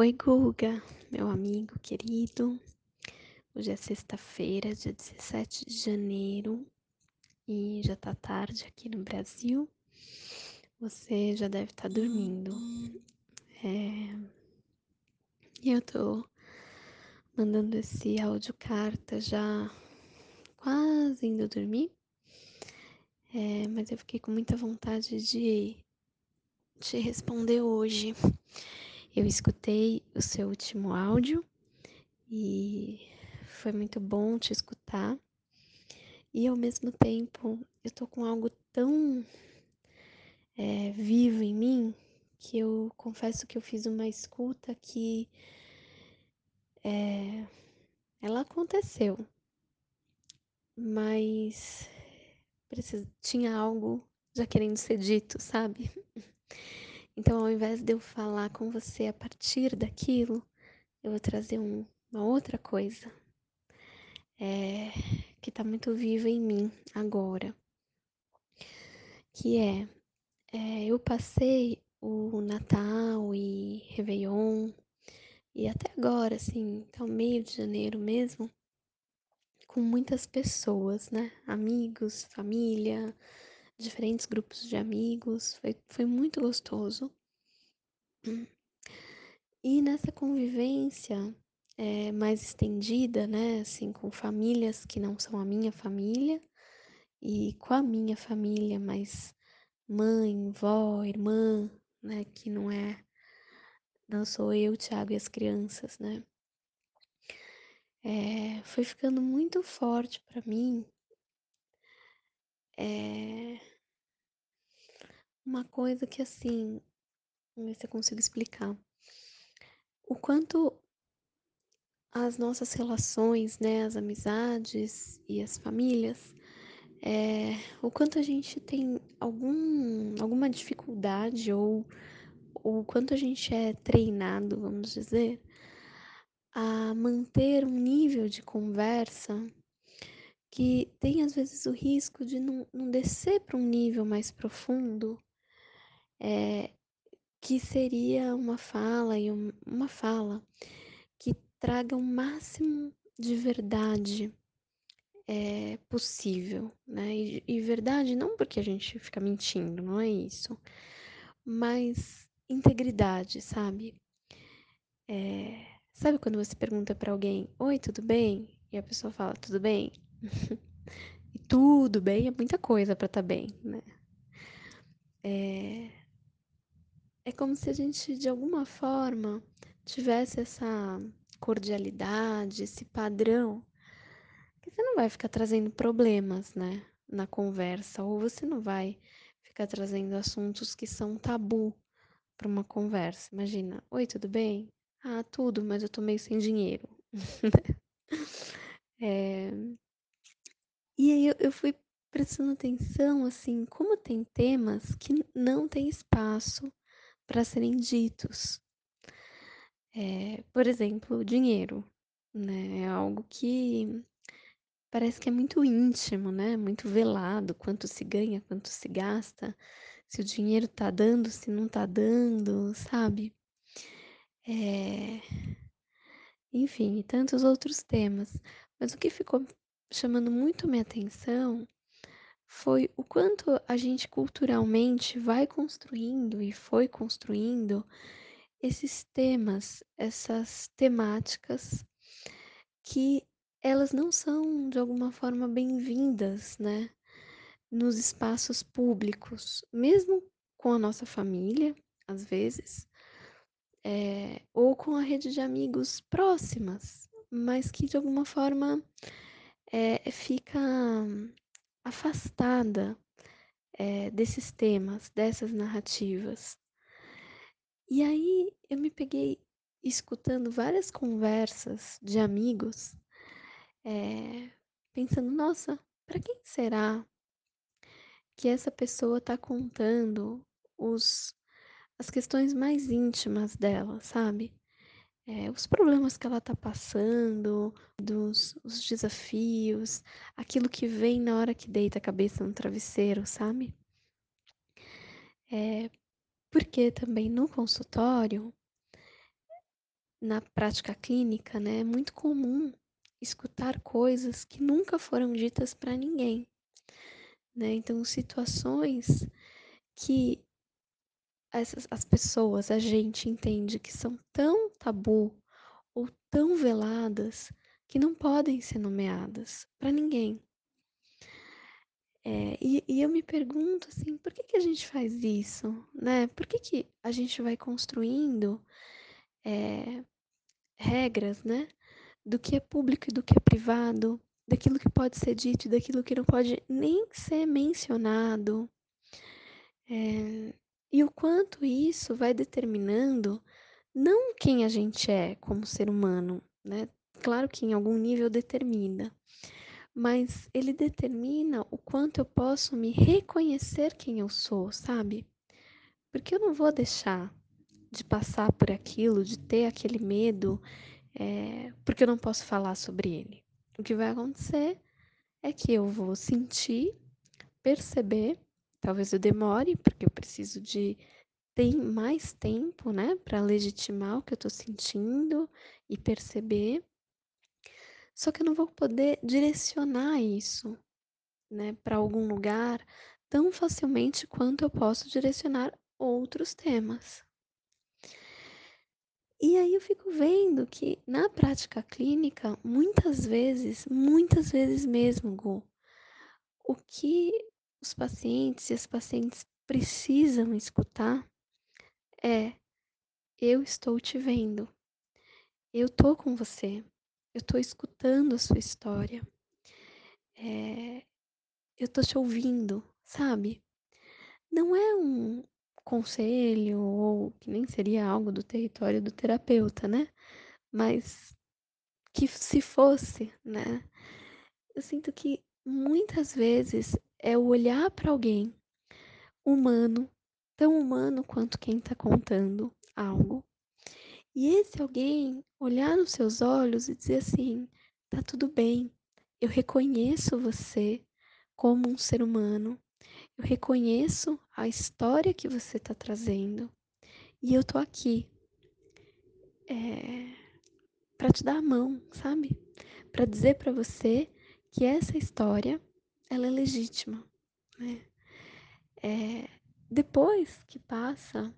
Oi, Guga, meu amigo querido. Hoje é sexta-feira, dia 17 de janeiro, e já tá tarde aqui no Brasil. Você já deve estar tá dormindo. É... Eu tô mandando esse áudio carta já quase indo dormir. É, mas eu fiquei com muita vontade de te responder hoje. Eu escutei o seu último áudio e foi muito bom te escutar. E ao mesmo tempo, eu tô com algo tão é, vivo em mim que eu confesso que eu fiz uma escuta que é, ela aconteceu, mas tinha algo já querendo ser dito, sabe? Então, ao invés de eu falar com você a partir daquilo, eu vou trazer um, uma outra coisa é, que está muito viva em mim agora, que é, é eu passei o Natal e Réveillon e até agora, assim, até o meio de janeiro mesmo, com muitas pessoas, né? Amigos, família, diferentes grupos de amigos, foi, foi muito gostoso. E nessa convivência é, mais estendida, né, assim, com famílias que não são a minha família e com a minha família, mas mãe, vó, irmã, né, que não é, não sou eu, Thiago e as crianças, né. É, foi ficando muito forte para mim é, uma coisa que assim, vamos ver se eu consigo explicar. O quanto as nossas relações, né, as amizades e as famílias, é, o quanto a gente tem algum, alguma dificuldade ou o quanto a gente é treinado, vamos dizer, a manter um nível de conversa que tem às vezes o risco de não, não descer para um nível mais profundo, é, que seria uma fala e um, uma fala que traga o máximo de verdade é, possível, né? E, e verdade não porque a gente fica mentindo, não é isso, mas integridade, sabe? É, sabe quando você pergunta para alguém, oi, tudo bem? E a pessoa fala, tudo bem? e tudo bem é muita coisa para estar tá bem, né? É, é como se a gente, de alguma forma, tivesse essa cordialidade, esse padrão, que você não vai ficar trazendo problemas, né, na conversa, ou você não vai ficar trazendo assuntos que são tabu para uma conversa. Imagina, oi, tudo bem? Ah, tudo, mas eu tô meio sem dinheiro. é... E aí eu, eu fui prestando atenção, assim, como tem temas que não tem espaço para serem ditos. É, por exemplo, dinheiro, né? É algo que parece que é muito íntimo, né? Muito velado, quanto se ganha, quanto se gasta, se o dinheiro tá dando, se não tá dando, sabe? É... Enfim, e tantos outros temas. Mas o que ficou chamando muito minha atenção foi o quanto a gente culturalmente vai construindo e foi construindo esses temas, essas temáticas que elas não são de alguma forma bem-vindas, né, nos espaços públicos, mesmo com a nossa família, às vezes, é, ou com a rede de amigos próximas, mas que de alguma forma é, fica afastada é, desses temas, dessas narrativas. E aí eu me peguei escutando várias conversas de amigos, é, pensando, nossa, para quem será que essa pessoa está contando os, as questões mais íntimas dela, sabe? É, os problemas que ela está passando, dos os desafios, aquilo que vem na hora que deita a cabeça no travesseiro, sabe? É, porque também no consultório na prática clínica, né, é muito comum escutar coisas que nunca foram ditas para ninguém, né? Então, situações que essas as pessoas, a gente entende que são tão tabu ou tão veladas que não podem ser nomeadas para ninguém. É, e, e, eu me pergunto assim, por que, que a gente faz isso, né? Por que, que a gente vai construindo é, regras, né? Do que é público e do que é privado, daquilo que pode ser dito e daquilo que não pode nem ser mencionado. É, e o quanto isso vai determinando não quem a gente é como ser humano, né? Claro que em algum nível determina, mas ele determina o quanto eu posso me reconhecer quem eu sou, sabe? Porque eu não vou deixar de passar por aquilo, de ter aquele medo, é, porque eu não posso falar sobre ele. O que vai acontecer é que eu vou sentir, perceber, talvez eu demore, porque eu preciso de mais tempo, né, para legitimar o que eu estou sentindo e perceber. Só que eu não vou poder direcionar isso, né, para algum lugar tão facilmente quanto eu posso direcionar outros temas. E aí eu fico vendo que na prática clínica, muitas vezes, muitas vezes mesmo, Gu, o que os pacientes e as pacientes precisam escutar é: eu estou te vendo, eu tô com você, eu tô escutando a sua história, é, eu tô te ouvindo, sabe? Não é um conselho ou que nem seria algo do território do terapeuta, né? Mas que se fosse, né? Eu sinto que muitas vezes é o olhar para alguém humano, tão humano quanto quem está contando algo. E esse alguém olhar nos seus olhos e dizer assim: tá tudo bem, eu reconheço você como um ser humano, eu reconheço a história que você está trazendo e eu tô aqui é, para te dar a mão, sabe? Para dizer para você que essa história ela é legítima, né? É, depois que passa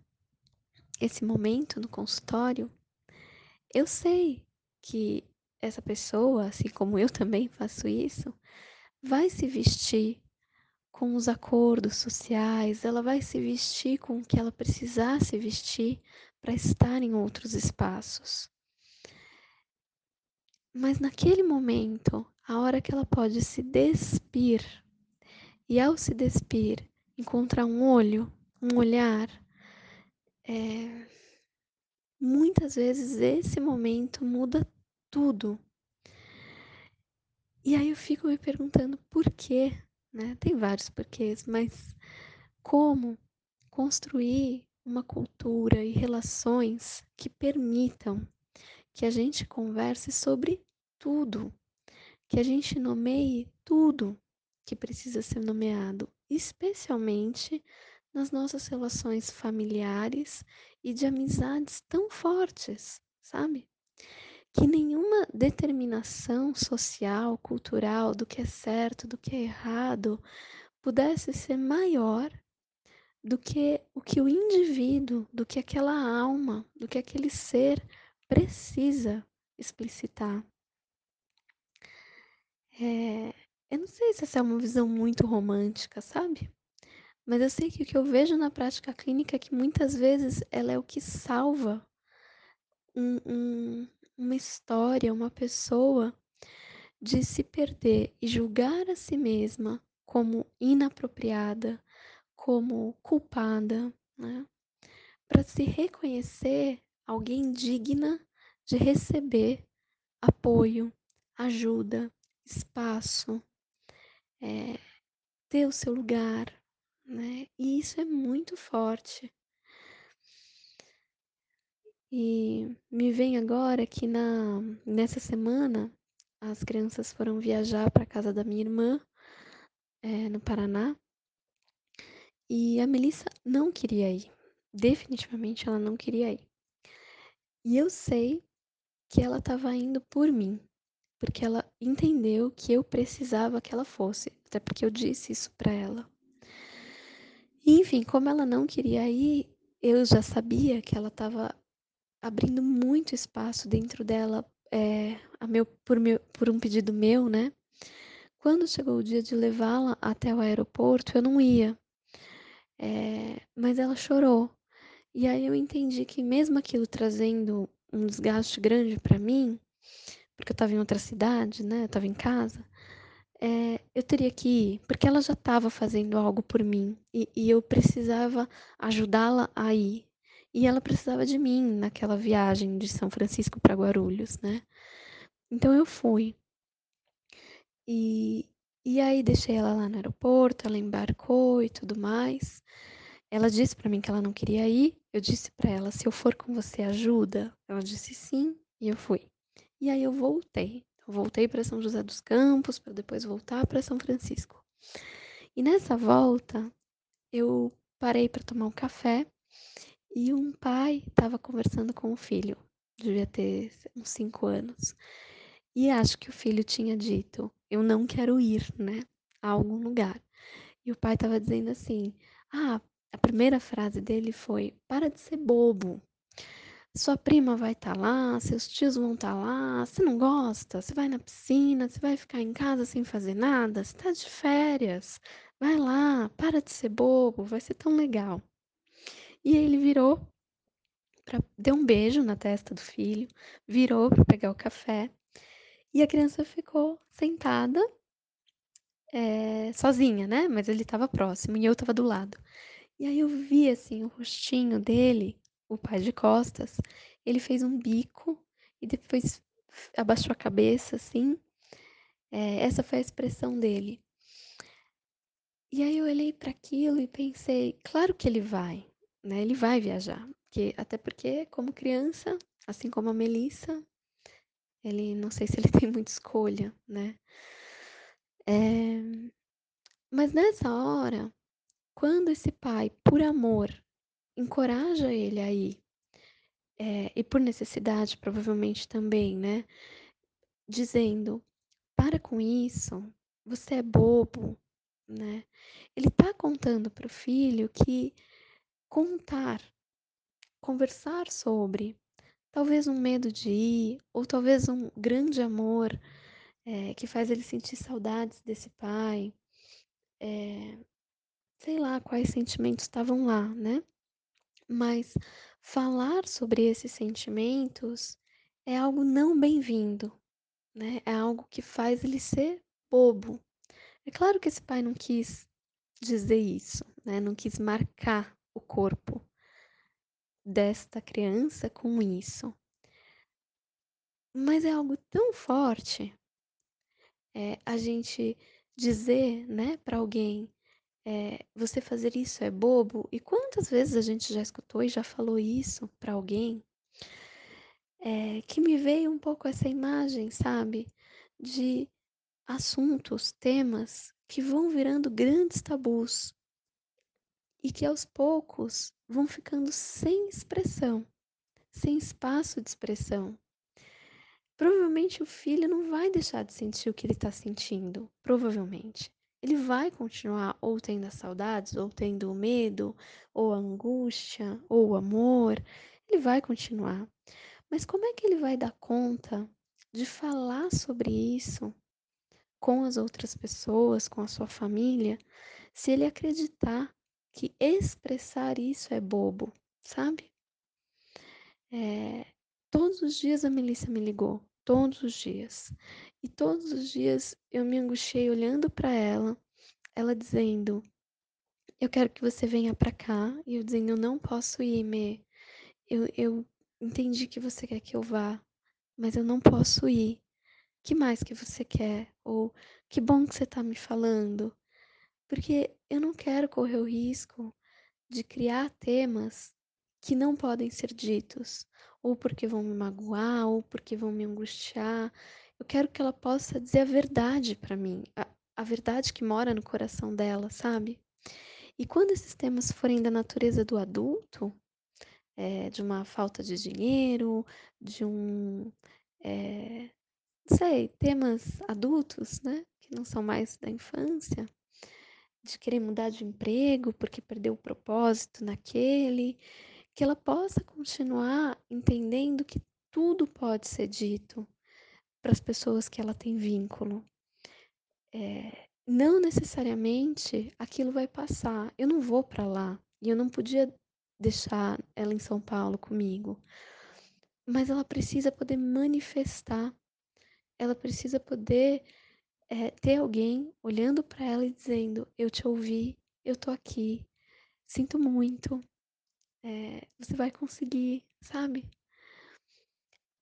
esse momento no consultório, eu sei que essa pessoa, assim como eu também faço isso, vai se vestir com os acordos sociais, ela vai se vestir com o que ela precisar se vestir para estar em outros espaços. Mas naquele momento, a hora que ela pode se despir, e ao se despir, encontrar um olho, um olhar, é... muitas vezes esse momento muda tudo. E aí eu fico me perguntando por quê, né? Tem vários porquês, mas como construir uma cultura e relações que permitam que a gente converse sobre tudo, que a gente nomeie tudo que precisa ser nomeado, especialmente nas nossas relações familiares e de amizades tão fortes, sabe? Que nenhuma determinação social, cultural do que é certo, do que é errado, pudesse ser maior do que o que o indivíduo, do que aquela alma, do que aquele ser precisa explicitar. É, eu não sei se essa é uma visão muito romântica, sabe? Mas eu sei que o que eu vejo na prática clínica é que muitas vezes ela é o que salva um, um, uma história, uma pessoa de se perder e julgar a si mesma como inapropriada, como culpada, né? Para se reconhecer alguém digna de receber apoio, ajuda, espaço, é, ter o seu lugar, né? E isso é muito forte. E me vem agora que na nessa semana as crianças foram viajar para casa da minha irmã é, no Paraná e a Melissa não queria ir. Definitivamente ela não queria ir. E eu sei que ela estava indo por mim, porque ela entendeu que eu precisava que ela fosse, até porque eu disse isso para ela. Enfim, como ela não queria ir, eu já sabia que ela estava abrindo muito espaço dentro dela, é, meu, por, meu, por um pedido meu, né? Quando chegou o dia de levá-la até o aeroporto, eu não ia. É, mas ela chorou. E aí eu entendi que mesmo aquilo trazendo um desgaste grande para mim, porque eu estava em outra cidade, né? Eu estava em casa. É, eu teria que ir, porque ela já estava fazendo algo por mim e, e eu precisava ajudá-la a ir. E ela precisava de mim naquela viagem de São Francisco para Guarulhos, né? Então eu fui. E, e aí deixei ela lá no aeroporto, ela embarcou e tudo mais. Ela disse para mim que ela não queria ir. Eu disse para ela: "Se eu for com você, ajuda?" Ela disse sim, e eu fui. E aí eu voltei. Eu voltei para São José dos Campos para depois voltar para São Francisco. E nessa volta, eu parei para tomar um café e um pai estava conversando com o filho. Devia ter uns cinco anos. E acho que o filho tinha dito: Eu não quero ir, né? A algum lugar. E o pai estava dizendo assim: Ah, a primeira frase dele foi: Para de ser bobo. Sua prima vai estar tá lá, seus tios vão estar tá lá. Você não gosta? Você vai na piscina, você vai ficar em casa sem fazer nada? Você está de férias? Vai lá, para de ser bobo, vai ser tão legal. E aí ele virou, pra, deu um beijo na testa do filho, virou para pegar o café e a criança ficou sentada, é, sozinha, né? Mas ele estava próximo e eu estava do lado. E aí eu vi assim o rostinho dele, o pai de costas, ele fez um bico e depois abaixou a cabeça assim. É, essa foi a expressão dele. E aí eu olhei para aquilo e pensei, claro que ele vai, né? Ele vai viajar, porque até porque como criança, assim como a Melissa, ele não sei se ele tem muita escolha, né? É... Mas nessa hora, quando esse pai, por amor, encoraja ele a ir, é, e por necessidade, provavelmente também, né? Dizendo: para com isso, você é bobo, né? Ele tá contando para o filho que contar, conversar sobre, talvez um medo de ir, ou talvez um grande amor é, que faz ele sentir saudades desse pai, é, sei lá quais sentimentos estavam lá, né? Mas falar sobre esses sentimentos é algo não bem-vindo, né? É algo que faz ele ser bobo. É claro que esse pai não quis dizer isso, né? Não quis marcar o corpo desta criança com isso. Mas é algo tão forte é, a gente dizer, né, para alguém, é, você fazer isso é bobo. E quantas vezes a gente já escutou e já falou isso para alguém? É, que me veio um pouco essa imagem, sabe, de assuntos, temas que vão virando grandes tabus e que aos poucos vão ficando sem expressão, sem espaço de expressão. Provavelmente o filho não vai deixar de sentir o que ele está sentindo, provavelmente. Ele vai continuar ou tendo as saudades, ou tendo medo, ou angústia, ou amor. Ele vai continuar. Mas como é que ele vai dar conta de falar sobre isso com as outras pessoas, com a sua família, se ele acreditar que expressar isso é bobo, sabe? É, todos os dias a Melissa me ligou, todos os dias. E todos os dias eu me angustiei olhando para ela, ela dizendo: Eu quero que você venha para cá. E eu dizendo: Eu não posso ir, Me. Eu, eu entendi que você quer que eu vá, mas eu não posso ir. Que mais que você quer? Ou que bom que você está me falando. Porque eu não quero correr o risco de criar temas que não podem ser ditos, ou porque vão me magoar, ou porque vão me angustiar. Eu quero que ela possa dizer a verdade para mim, a, a verdade que mora no coração dela, sabe? E quando esses temas forem da natureza do adulto, é, de uma falta de dinheiro, de um eh, não sei, temas adultos, né, que não são mais da infância, de querer mudar de emprego porque perdeu o propósito naquele, que ela possa continuar entendendo que tudo pode ser dito para as pessoas que ela tem vínculo. Eh, não necessariamente aquilo vai passar. Eu não vou para lá e eu não podia deixar ela em São Paulo comigo. Mas ela precisa poder manifestar, ela precisa poder, eh, ter alguém olhando para ela e dizendo: "Eu te ouvi, eu tô aqui, sinto muito, eh, você vai conseguir", sabe?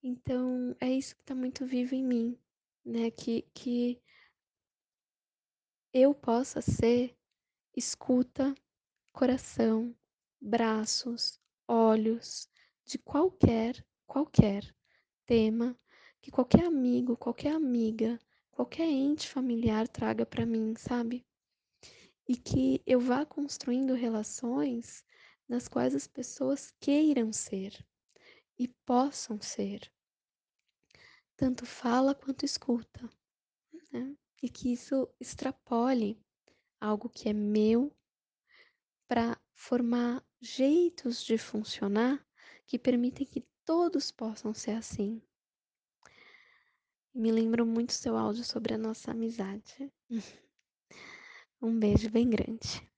Então é isso que tá muito vivo em mim, né, que que eu possa ser escuta, coração, braços, olhos de qualquer, qualquer tema que qualquer amigo, qualquer amiga, qualquer ente familiar traga para mim, sabe? E que eu vá construindo relações nas quais as pessoas queiram ser e possam ser. Tanto fala quanto escuta, né? E que isso extrapole algo que é meu para formar jeitos de funcionar que permitem que todos possam ser assim. Me lembrou muito seu áudio sobre a nossa amizade. Um beijo bem grande.